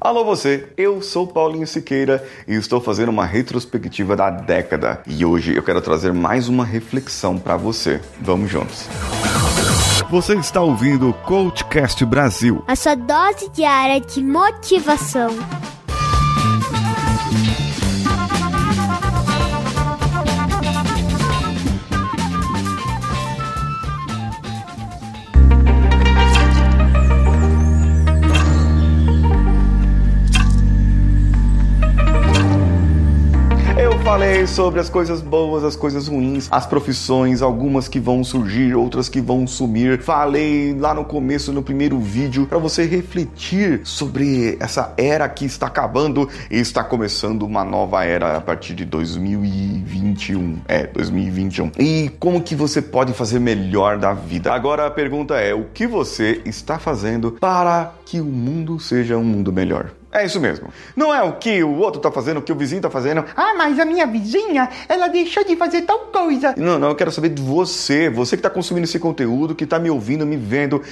Alô você, eu sou Paulinho Siqueira e estou fazendo uma retrospectiva da década. E hoje eu quero trazer mais uma reflexão para você. Vamos juntos. Você está ouvindo o Coachcast Brasil. A sua dose diária de motivação. Falei sobre as coisas boas, as coisas ruins, as profissões, algumas que vão surgir, outras que vão sumir. Falei lá no começo, no primeiro vídeo, para você refletir sobre essa era que está acabando e está começando uma nova era a partir de 2021. É, 2021. E como que você pode fazer melhor da vida? Agora a pergunta é: o que você está fazendo para que o mundo seja um mundo melhor? É isso mesmo. Não é o que o outro tá fazendo, o que o vizinho tá fazendo. Ah, mas a minha vizinha, ela deixou de fazer tal coisa. Não, não, eu quero saber de você. Você que tá consumindo esse conteúdo, que tá me ouvindo, me vendo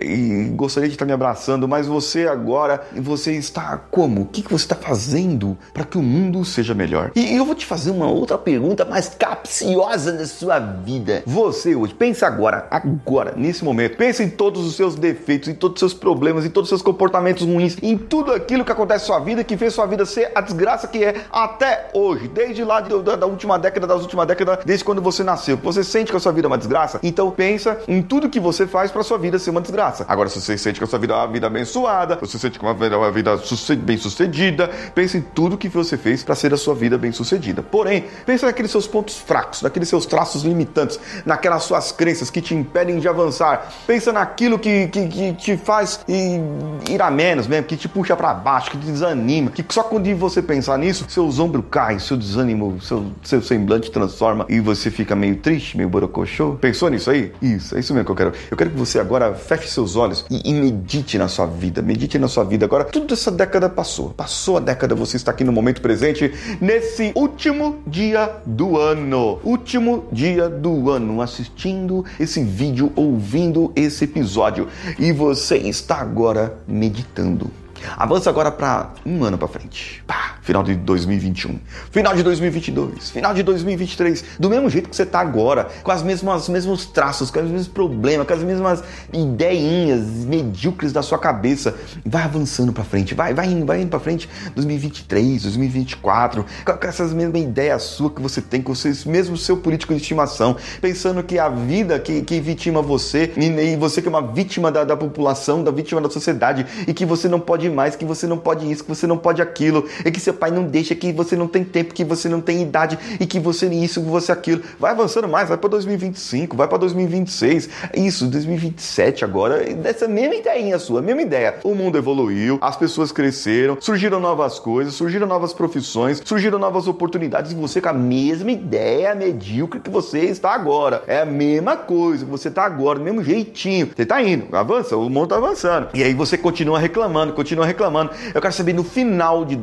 e gostaria de estar me abraçando, mas você agora, você está como? O que, que você está fazendo para que o mundo seja melhor? E eu vou te fazer uma outra pergunta mais capciosa da sua vida. Você hoje, pensa agora, agora, nesse momento, pensa em todos os seus defeitos, em todos os seus problemas, em todos os seus comportamentos ruins, em tudo aquilo aquilo que acontece na sua vida que fez sua vida ser a desgraça que é até hoje, desde lá de, da, da, última década, das últimas décadas, desde quando você nasceu. Você sente que a sua vida é uma desgraça? Então pensa em tudo que você faz para sua vida ser uma desgraça. Agora, se você sente que a sua vida é uma vida abençoada, você sente que é uma vida bem sucedida, pensa em tudo que você fez para ser a sua vida bem sucedida. Porém, pensa naqueles seus pontos fracos, naqueles seus traços limitantes, naquelas suas crenças que te impedem de avançar. Pensa naquilo que, que, que te faz ir a menos mesmo, que te puxa para baixo baixo, que desanima, que só quando você pensar nisso, seus ombros caem, seu desânimo, seu, seu semblante transforma e você fica meio triste, meio borocochô. Pensou nisso aí? Isso, é isso mesmo que eu quero. Eu quero que você agora feche seus olhos e, e medite na sua vida, medite na sua vida. Agora, tudo essa década passou. Passou a década, você está aqui no momento presente, nesse último dia do ano. Último dia do ano, assistindo esse vídeo, ouvindo esse episódio. E você está agora meditando. Avança agora para um ano para frente. Pá, final de 2021, final de 2022, final de 2023, do mesmo jeito que você tá agora, com as mesmas mesmos traços, com os mesmos problemas, com as mesmas ideinhas medíocres da sua cabeça. Vai avançando para frente, vai, vai indo, vai indo para frente. 2023, 2024, com essas mesmas ideias suas que você tem, com vocês mesmo seu político de estimação, pensando que a vida que, que vitima você e, você que é uma vítima da, da população, da vítima da sociedade e que você não pode mais, que você não pode isso, que você não pode aquilo, e que seu pai não deixa, que você não tem tempo, que você não tem idade, e que você isso, você aquilo. Vai avançando mais, vai para 2025, vai para 2026, isso, 2027 agora, dessa mesma ideia sua, mesma ideia. O mundo evoluiu, as pessoas cresceram, surgiram novas coisas, surgiram novas profissões, surgiram novas oportunidades, e você com a mesma ideia medíocre que você está agora. É a mesma coisa que você está agora, do mesmo jeitinho. Você está indo, avança, o mundo está avançando. E aí você continua reclamando, continua reclamando. Eu quero saber no final de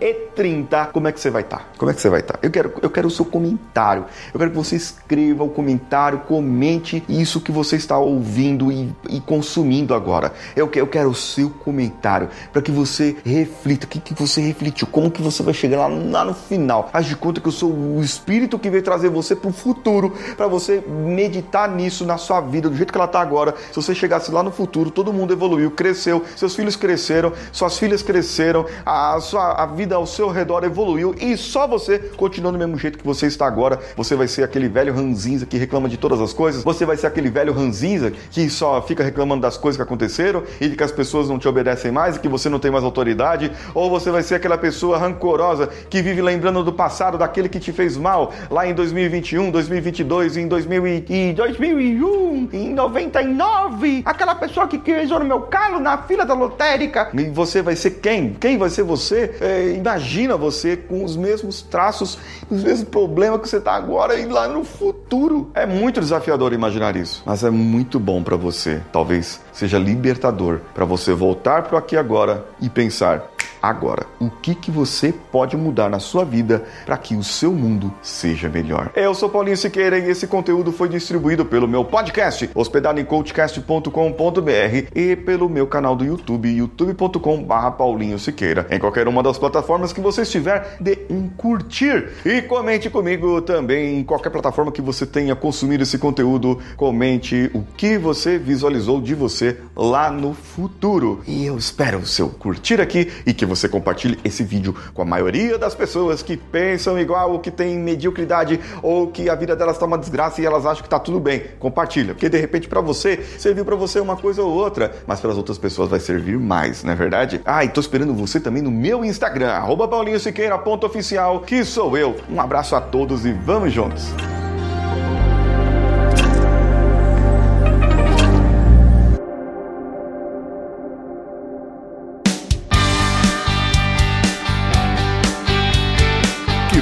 2030 como é que você vai estar. Tá. Como é que você vai estar? Tá? Eu quero, eu quero o seu comentário. Eu quero que você escreva o comentário, comente isso que você está ouvindo e, e consumindo agora. Eu, eu quero o seu comentário para que você reflita. O que, que você refletiu? Como que você vai chegar lá, lá no final? Faz de conta que eu sou o espírito que veio trazer você para o futuro, para você meditar nisso na sua vida, do jeito que ela está agora. Se você chegasse lá no futuro, todo mundo evoluiu, cresceu, seus filhos cresceram suas filhas cresceram, a, sua, a vida ao seu redor evoluiu e só você continua do mesmo jeito que você está agora. Você vai ser aquele velho ranzinza que reclama de todas as coisas, você vai ser aquele velho ranzinza que só fica reclamando das coisas que aconteceram e de que as pessoas não te obedecem mais e que você não tem mais autoridade, ou você vai ser aquela pessoa rancorosa que vive lembrando do passado, daquele que te fez mal lá em 2021, 2022, em 2000 e 2001, em 99, aquela pessoa que queijou no meu calo na fila da lotérica, e você vai ser quem? Quem vai ser você? É, imagina você com os mesmos traços, os mesmos problemas que você está agora e lá no futuro. É muito desafiador imaginar isso, mas é muito bom para você. Talvez seja libertador para você voltar para aqui agora e pensar: agora. O que, que você pode mudar na sua vida para que o seu mundo seja melhor? Eu sou Paulinho Siqueira e esse conteúdo foi distribuído pelo meu podcast, hospedado em coachcast.com.br e pelo meu canal do YouTube, youtube.com.br Paulinho Siqueira. Em qualquer uma das plataformas que você estiver, dê um curtir e comente comigo também em qualquer plataforma que você tenha consumido esse conteúdo. Comente o que você visualizou de você lá no futuro. E eu espero o seu curtir aqui e que você compartilhe esse vídeo com a maioria das pessoas que pensam igual ou que tem mediocridade ou que a vida delas está uma desgraça e elas acham que está tudo bem. Compartilha, porque de repente para você serviu para você uma coisa ou outra, mas para as outras pessoas vai servir mais, não é verdade? Ah, e tô esperando você também no meu Instagram, paulinhosiqueira.oficial, que sou eu. Um abraço a todos e vamos juntos!